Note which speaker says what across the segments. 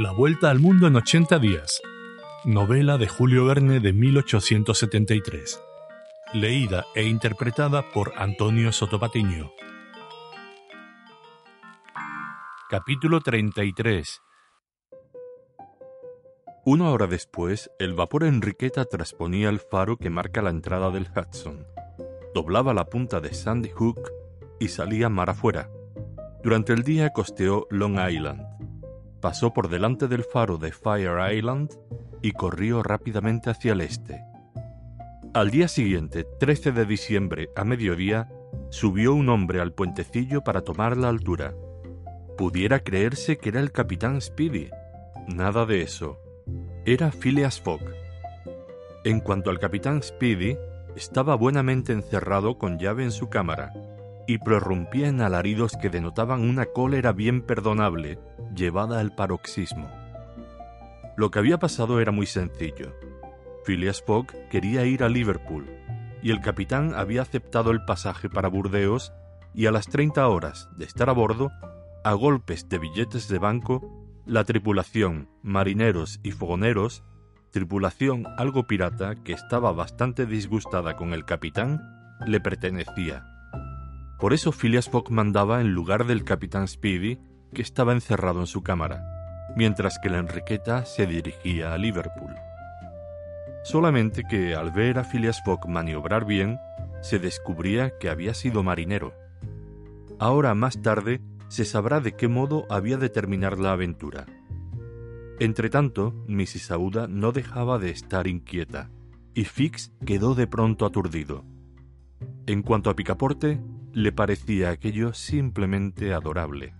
Speaker 1: La Vuelta al Mundo en 80 días. Novela de Julio Verne de 1873. Leída e interpretada por Antonio Sotopatiño. Capítulo 33. Una hora después, el vapor Enriqueta trasponía el faro que marca la entrada del Hudson, doblaba la punta de Sandy Hook y salía mar afuera. Durante el día costeó Long Island, pasó por delante del faro de Fire Island y corrió rápidamente hacia el este. Al día siguiente, 13 de diciembre, a mediodía, subió un hombre al puentecillo para tomar la altura. Pudiera creerse que era el capitán Speedy. Nada de eso era Phileas Fogg. En cuanto al capitán Speedy, estaba buenamente encerrado con llave en su cámara y prorrumpía en alaridos que denotaban una cólera bien perdonable, llevada al paroxismo. Lo que había pasado era muy sencillo. Phileas Fogg quería ir a Liverpool, y el capitán había aceptado el pasaje para Burdeos y a las 30 horas de estar a bordo, a golpes de billetes de banco, la tripulación, marineros y fogoneros, tripulación algo pirata que estaba bastante disgustada con el capitán, le pertenecía. Por eso Phileas Fogg mandaba en lugar del capitán Speedy, que estaba encerrado en su cámara, mientras que la Enriqueta se dirigía a Liverpool. Solamente que al ver a Phileas Fogg maniobrar bien, se descubría que había sido marinero. Ahora más tarde se sabrá de qué modo había de terminar la aventura. Entretanto, Mrs. Aouda no dejaba de estar inquieta, y Fix quedó de pronto aturdido. En cuanto a Picaporte, le parecía aquello simplemente adorable.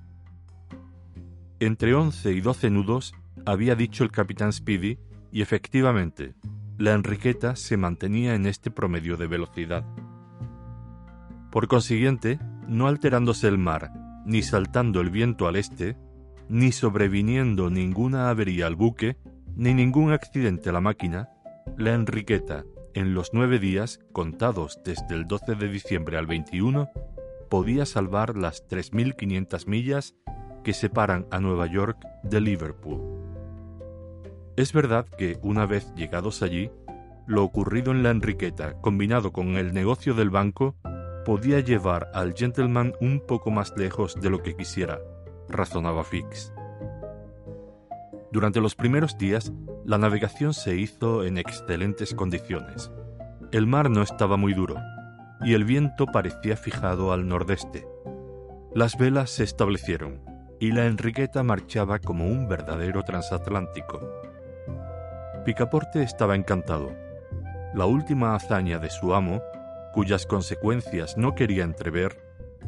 Speaker 1: Entre once y doce nudos, había dicho el capitán Speedy, y efectivamente, la Enriqueta se mantenía en este promedio de velocidad. Por consiguiente, no alterándose el mar ni saltando el viento al este, ni sobreviniendo ninguna avería al buque, ni ningún accidente a la máquina, la Enriqueta, en los nueve días contados desde el 12 de diciembre al 21, podía salvar las 3.500 millas que separan a Nueva York de Liverpool. Es verdad que, una vez llegados allí, lo ocurrido en la Enriqueta, combinado con el negocio del banco, podía llevar al gentleman un poco más lejos de lo que quisiera, razonaba Fix. Durante los primeros días, la navegación se hizo en excelentes condiciones. El mar no estaba muy duro, y el viento parecía fijado al nordeste. Las velas se establecieron, y la Enriqueta marchaba como un verdadero transatlántico. Picaporte estaba encantado. La última hazaña de su amo cuyas consecuencias no quería entrever,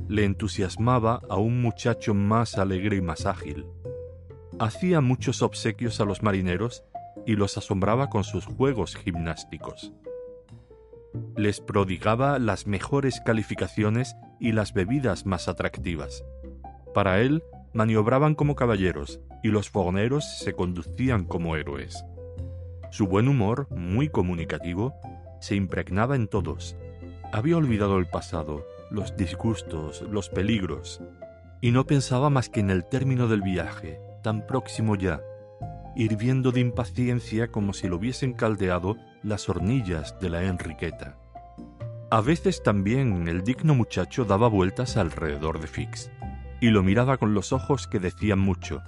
Speaker 1: le entusiasmaba a un muchacho más alegre y más ágil. Hacía muchos obsequios a los marineros y los asombraba con sus juegos gimnásticos. Les prodigaba las mejores calificaciones y las bebidas más atractivas. Para él, maniobraban como caballeros y los fogoneros se conducían como héroes. Su buen humor, muy comunicativo, se impregnaba en todos había olvidado el pasado, los disgustos, los peligros, y no pensaba más que en el término del viaje, tan próximo ya, hirviendo de impaciencia como si lo hubiesen caldeado las hornillas de la Enriqueta. A veces también el digno muchacho daba vueltas alrededor de Fix, y lo miraba con los ojos que decían mucho,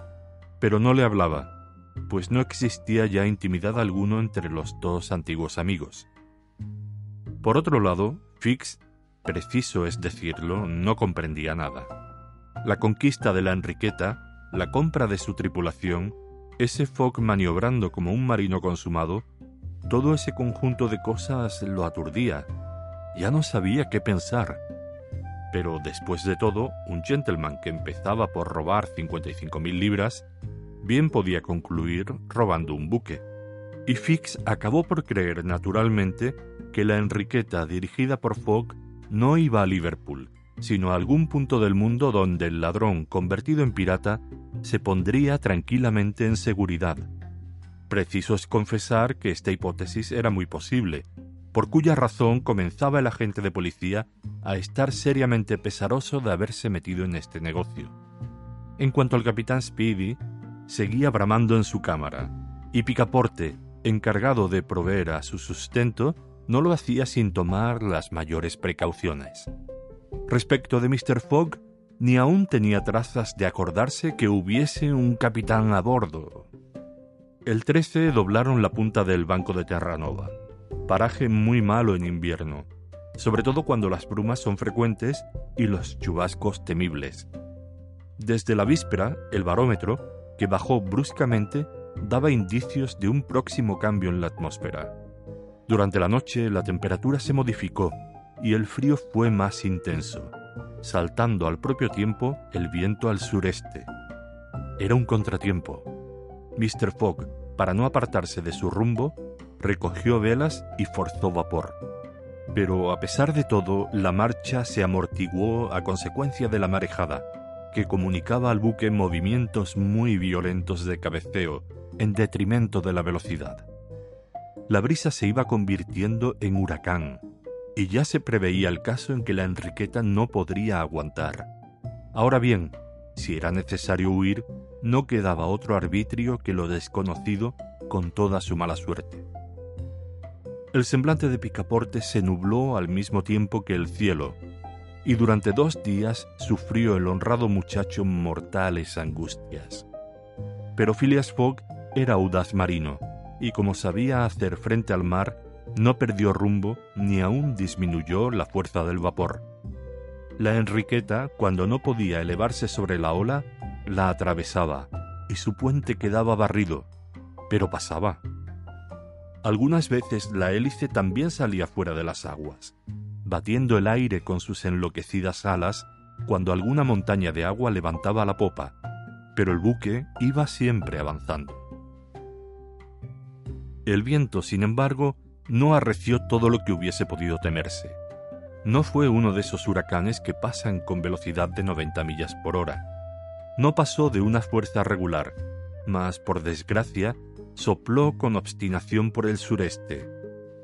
Speaker 1: pero no le hablaba, pues no existía ya intimidad alguno entre los dos antiguos amigos. Por otro lado, Fix, preciso es decirlo, no comprendía nada. La conquista de la Enriqueta, la compra de su tripulación, ese Fogg maniobrando como un marino consumado, todo ese conjunto de cosas lo aturdía. Ya no sabía qué pensar. Pero después de todo, un gentleman que empezaba por robar 55.000 libras, bien podía concluir robando un buque. Y Fix acabó por creer naturalmente que la Enriqueta dirigida por Fogg no iba a Liverpool, sino a algún punto del mundo donde el ladrón convertido en pirata se pondría tranquilamente en seguridad. Preciso es confesar que esta hipótesis era muy posible, por cuya razón comenzaba el agente de policía a estar seriamente pesaroso de haberse metido en este negocio. En cuanto al capitán Speedy, seguía bramando en su cámara, y Picaporte, encargado de proveer a su sustento, no lo hacía sin tomar las mayores precauciones. Respecto de Mr. Fogg, ni aún tenía trazas de acordarse que hubiese un capitán a bordo. El 13 doblaron la punta del banco de Terranova, paraje muy malo en invierno, sobre todo cuando las brumas son frecuentes y los chubascos temibles. Desde la víspera, el barómetro, que bajó bruscamente, daba indicios de un próximo cambio en la atmósfera. Durante la noche la temperatura se modificó y el frío fue más intenso, saltando al propio tiempo el viento al sureste. Era un contratiempo. Mr. Fogg, para no apartarse de su rumbo, recogió velas y forzó vapor. Pero a pesar de todo, la marcha se amortiguó a consecuencia de la marejada, que comunicaba al buque movimientos muy violentos de cabeceo, en detrimento de la velocidad. La brisa se iba convirtiendo en huracán, y ya se preveía el caso en que la Enriqueta no podría aguantar. Ahora bien, si era necesario huir, no quedaba otro arbitrio que lo desconocido con toda su mala suerte. El semblante de Picaporte se nubló al mismo tiempo que el cielo, y durante dos días sufrió el honrado muchacho mortales angustias. Pero Phileas Fogg era audaz marino, y como sabía hacer frente al mar, no perdió rumbo ni aún disminuyó la fuerza del vapor. La Enriqueta, cuando no podía elevarse sobre la ola, la atravesaba, y su puente quedaba barrido, pero pasaba. Algunas veces la hélice también salía fuera de las aguas, batiendo el aire con sus enloquecidas alas cuando alguna montaña de agua levantaba la popa, pero el buque iba siempre avanzando. El viento, sin embargo, no arreció todo lo que hubiese podido temerse. No fue uno de esos huracanes que pasan con velocidad de 90 millas por hora. No pasó de una fuerza regular, mas, por desgracia, sopló con obstinación por el sureste,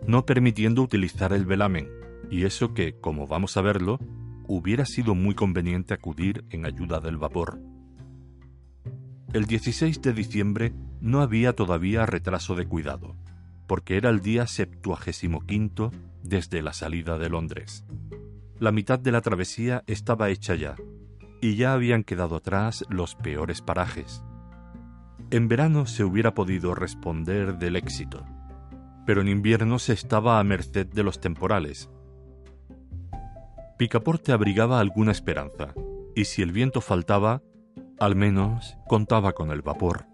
Speaker 1: no permitiendo utilizar el velamen, y eso que, como vamos a verlo, hubiera sido muy conveniente acudir en ayuda del vapor. El 16 de diciembre no había todavía retraso de cuidado, porque era el día septuagésimo quinto desde la salida de Londres. La mitad de la travesía estaba hecha ya, y ya habían quedado atrás los peores parajes. En verano se hubiera podido responder del éxito, pero en invierno se estaba a merced de los temporales. Picaporte abrigaba alguna esperanza, y si el viento faltaba, al menos contaba con el vapor.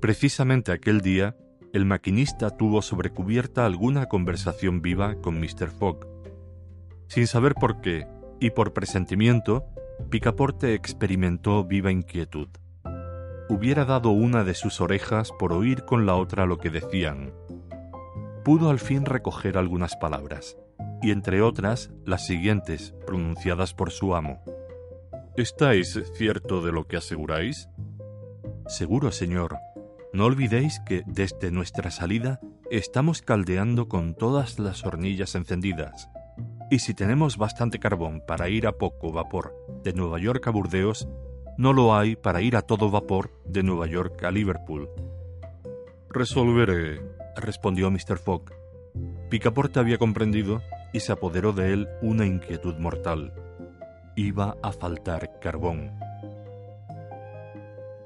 Speaker 1: Precisamente aquel día, el maquinista tuvo sobre cubierta alguna conversación viva con Mr. Fogg. Sin saber por qué y por presentimiento, Picaporte experimentó viva inquietud. Hubiera dado una de sus orejas por oír con la otra lo que decían. Pudo al fin recoger algunas palabras, y entre otras las siguientes, pronunciadas por su amo. ¿Estáis cierto de lo que aseguráis? Seguro, señor, no olvidéis que desde nuestra salida estamos caldeando con todas las hornillas encendidas. Y si tenemos bastante carbón para ir a poco vapor de Nueva York a Burdeos, no lo hay para ir a todo vapor de Nueva York a Liverpool. Resolveré, respondió Mr. Fogg. Picaporte había comprendido y se apoderó de él una inquietud mortal. Iba a faltar carbón.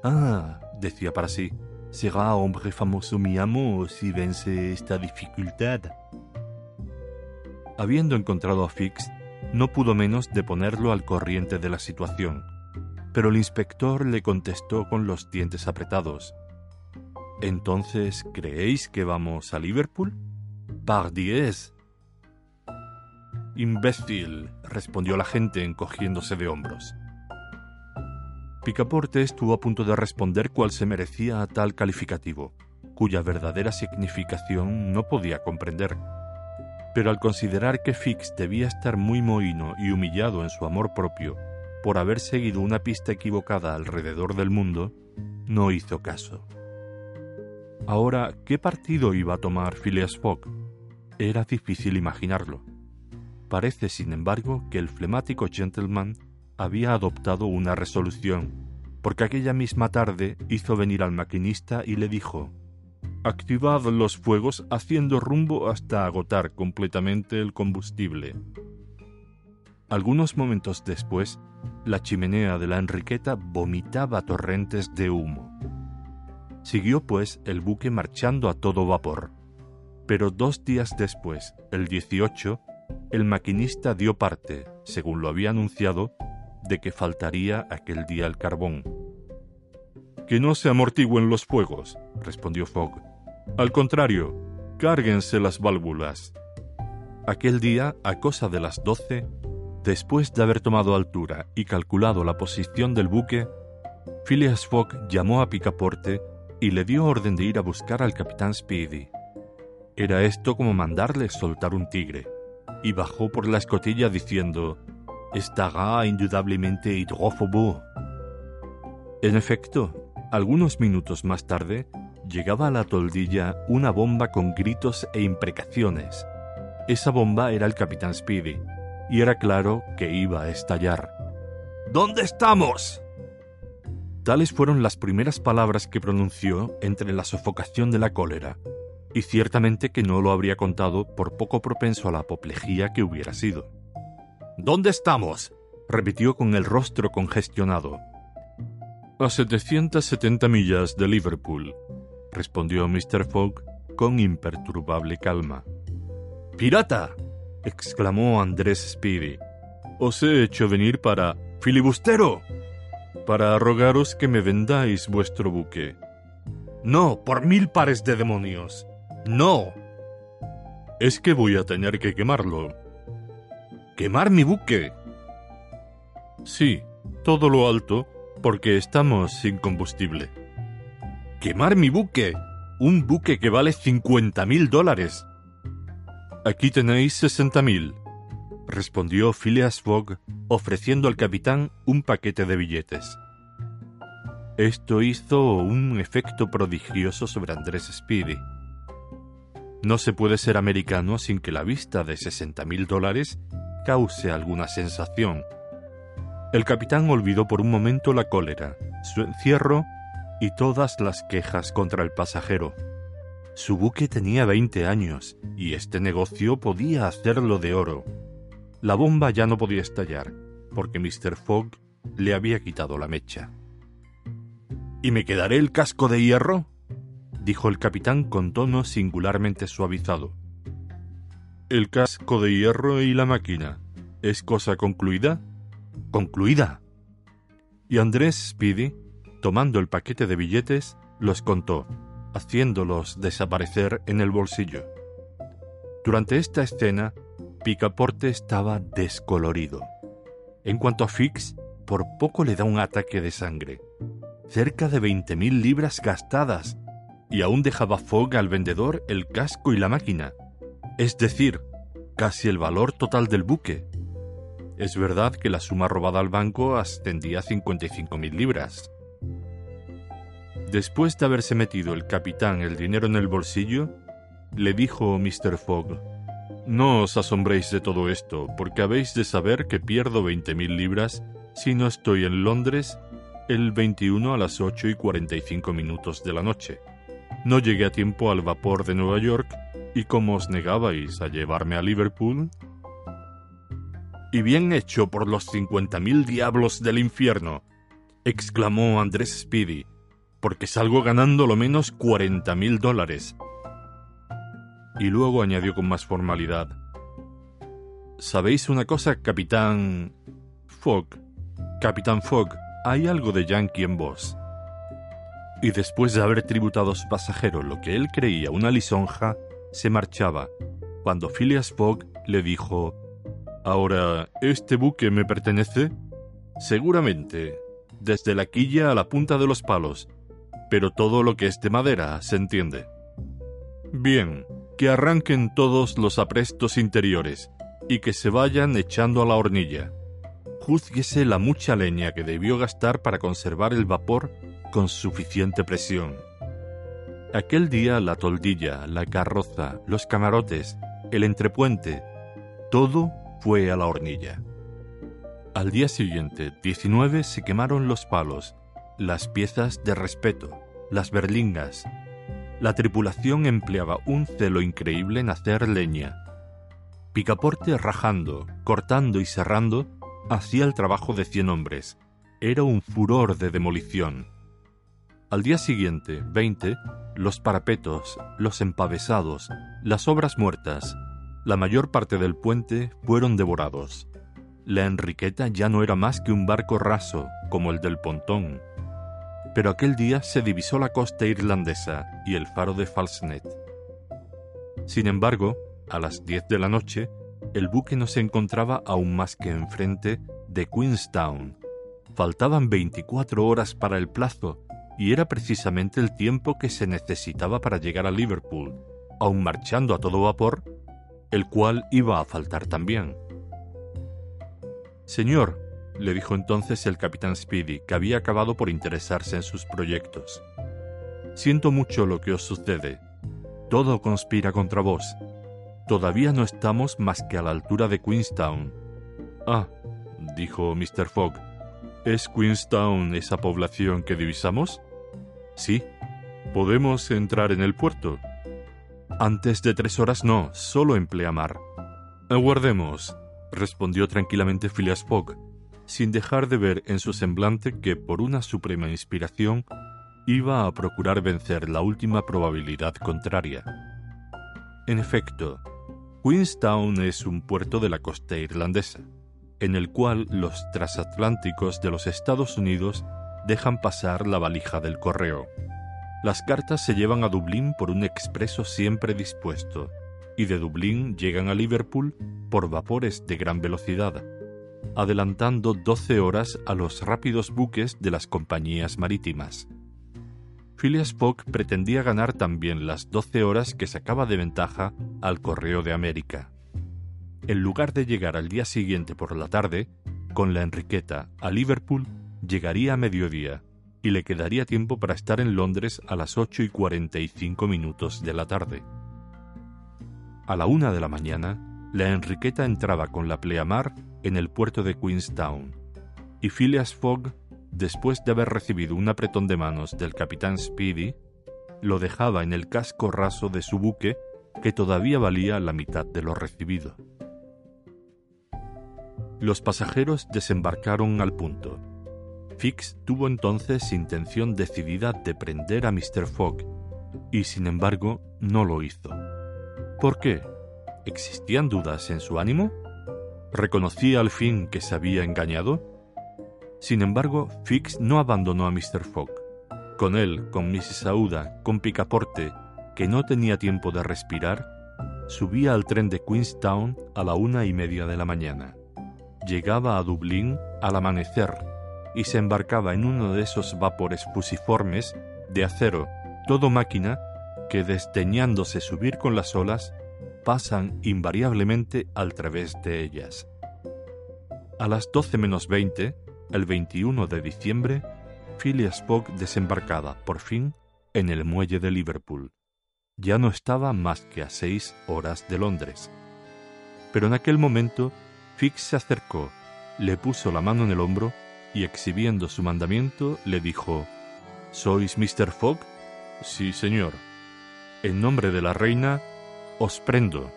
Speaker 1: Ah, decía para sí, será hombre famoso mi amo si vence esta dificultad. Habiendo encontrado a Fix, no pudo menos de ponerlo al corriente de la situación, pero el inspector le contestó con los dientes apretados. Entonces, ¿creéis que vamos a Liverpool? Par diez. Imbécil, respondió la gente encogiéndose de hombros. Picaporte estuvo a punto de responder cuál se merecía a tal calificativo, cuya verdadera significación no podía comprender. Pero al considerar que Fix debía estar muy mohino y humillado en su amor propio por haber seguido una pista equivocada alrededor del mundo, no hizo caso. Ahora, ¿qué partido iba a tomar Phileas Fogg? Era difícil imaginarlo. Parece, sin embargo, que el flemático gentleman había adoptado una resolución, porque aquella misma tarde hizo venir al maquinista y le dijo Activad los fuegos haciendo rumbo hasta agotar completamente el combustible. Algunos momentos después, la chimenea de la Enriqueta vomitaba torrentes de humo. Siguió pues el buque marchando a todo vapor. Pero dos días después, el 18, el maquinista dio parte, según lo había anunciado, de que faltaría aquel día el carbón. Que no se amortigüen los fuegos, respondió Fogg. Al contrario, cárguense las válvulas. Aquel día, a cosa de las doce, después de haber tomado altura y calculado la posición del buque, Phileas Fogg llamó a Picaporte y le dio orden de ir a buscar al capitán Speedy. Era esto como mandarle soltar un tigre, y bajó por la escotilla diciendo estará indudablemente hidrófobo. En efecto, algunos minutos más tarde, llegaba a la toldilla una bomba con gritos e imprecaciones. Esa bomba era el capitán Speedy, y era claro que iba a estallar. ¿Dónde estamos? Tales fueron las primeras palabras que pronunció entre la sofocación de la cólera, y ciertamente que no lo habría contado por poco propenso a la apoplejía que hubiera sido. ¿Dónde estamos? repitió con el rostro congestionado. A 770 millas de Liverpool, respondió Mr. Fogg con imperturbable calma. ¡Pirata! exclamó Andrés Speedy. Os he hecho venir para. ¡Filibustero! Para rogaros que me vendáis vuestro buque. No, por mil pares de demonios. No. Es que voy a tener que quemarlo, ¿Quemar mi buque? Sí, todo lo alto, porque estamos sin combustible. ¿Quemar mi buque? Un buque que vale 50 mil dólares. Aquí tenéis 60 mil, respondió Phileas Fogg, ofreciendo al capitán un paquete de billetes. Esto hizo un efecto prodigioso sobre Andrés Speedy. No se puede ser americano sin que la vista de 60 mil dólares cause alguna sensación. El capitán olvidó por un momento la cólera, su encierro y todas las quejas contra el pasajero. Su buque tenía 20 años y este negocio podía hacerlo de oro. La bomba ya no podía estallar porque Mr. Fogg le había quitado la mecha. ¿Y me quedaré el casco de hierro? dijo el capitán con tono singularmente suavizado. ¿El casco de hierro y la máquina es cosa concluida? Concluida. Y Andrés Speedy, tomando el paquete de billetes, los contó, haciéndolos desaparecer en el bolsillo. Durante esta escena, Picaporte estaba descolorido. En cuanto a Fix, por poco le da un ataque de sangre. Cerca de veinte mil libras gastadas, y aún dejaba Fogg al vendedor el casco y la máquina es decir, casi el valor total del buque. Es verdad que la suma robada al banco ascendía a 55.000 libras. Después de haberse metido el capitán el dinero en el bolsillo, le dijo Mr. Fogg, No os asombréis de todo esto, porque habéis de saber que pierdo 20.000 libras si no estoy en Londres el 21 a las 8 y 45 minutos de la noche. No llegué a tiempo al vapor de Nueva York ¿Y cómo os negabais a llevarme a Liverpool? Y bien hecho por los cincuenta mil diablos del infierno, exclamó Andrés Speedy, porque salgo ganando lo menos cuarenta mil dólares. Y luego añadió con más formalidad, ¿Sabéis una cosa, capitán Fogg? Capitán Fogg, hay algo de yankee en vos. Y después de haber tributado a su pasajero lo que él creía una lisonja, se marchaba, cuando Phileas Fogg le dijo, Ahora, ¿este buque me pertenece? Seguramente, desde la quilla a la punta de los palos, pero todo lo que es de madera se entiende. Bien, que arranquen todos los aprestos interiores y que se vayan echando a la hornilla. Júzguese la mucha leña que debió gastar para conservar el vapor con suficiente presión. Aquel día la toldilla, la carroza, los camarotes, el entrepuente, todo fue a la hornilla. Al día siguiente, 19, se quemaron los palos, las piezas de respeto, las berlingas. La tripulación empleaba un celo increíble en hacer leña. Picaporte rajando, cortando y serrando hacía el trabajo de cien hombres. Era un furor de demolición. Al día siguiente, 20, los parapetos, los empavesados, las obras muertas, la mayor parte del puente fueron devorados. La Enriqueta ya no era más que un barco raso, como el del pontón. Pero aquel día se divisó la costa irlandesa y el faro de Falsnet. Sin embargo, a las 10 de la noche, el buque no se encontraba aún más que enfrente de Queenstown. Faltaban 24 horas para el plazo y era precisamente el tiempo que se necesitaba para llegar a Liverpool, aun marchando a todo vapor, el cual iba a faltar también. Señor, le dijo entonces el capitán Speedy, que había acabado por interesarse en sus proyectos. Siento mucho lo que os sucede. Todo conspira contra vos. Todavía no estamos más que a la altura de Queenstown. Ah, dijo Mr. Fogg. ¿Es Queenstown esa población que divisamos? Sí. ¿Podemos entrar en el puerto? Antes de tres horas no, solo en pleamar. Aguardemos, respondió tranquilamente Phileas Fogg, sin dejar de ver en su semblante que, por una suprema inspiración, iba a procurar vencer la última probabilidad contraria. En efecto, Queenstown es un puerto de la costa irlandesa, en el cual los transatlánticos de los Estados Unidos dejan pasar la valija del correo. Las cartas se llevan a Dublín por un expreso siempre dispuesto, y de Dublín llegan a Liverpool por vapores de gran velocidad, adelantando 12 horas a los rápidos buques de las compañías marítimas. Phileas Fogg pretendía ganar también las 12 horas que sacaba de ventaja al Correo de América. En lugar de llegar al día siguiente por la tarde, con la Enriqueta a Liverpool, llegaría a mediodía y le quedaría tiempo para estar en Londres a las 8 y 45 minutos de la tarde. A la una de la mañana, la Enriqueta entraba con la pleamar en el puerto de Queenstown, y Phileas Fogg, después de haber recibido un apretón de manos del capitán Speedy, lo dejaba en el casco raso de su buque, que todavía valía la mitad de lo recibido. Los pasajeros desembarcaron al punto Fix tuvo entonces intención decidida de prender a Mr. Fogg, y sin embargo no lo hizo. ¿Por qué? ¿Existían dudas en su ánimo? ¿Reconocía al fin que se había engañado? Sin embargo, Fix no abandonó a Mr. Fogg. Con él, con Mrs. Aouda, con Picaporte, que no tenía tiempo de respirar, subía al tren de Queenstown a la una y media de la mañana. Llegaba a Dublín al amanecer y se embarcaba en uno de esos vapores fusiformes de acero, todo máquina, que desdeñándose subir con las olas, pasan invariablemente al través de ellas. A las 12 menos 20, el 21 de diciembre, Phileas Fogg desembarcaba, por fin, en el muelle de Liverpool. Ya no estaba más que a seis horas de Londres. Pero en aquel momento, Fix se acercó, le puso la mano en el hombro y exhibiendo su mandamiento le dijo, ¿Sois Mr. Fogg? Sí, señor. En nombre de la reina, os prendo.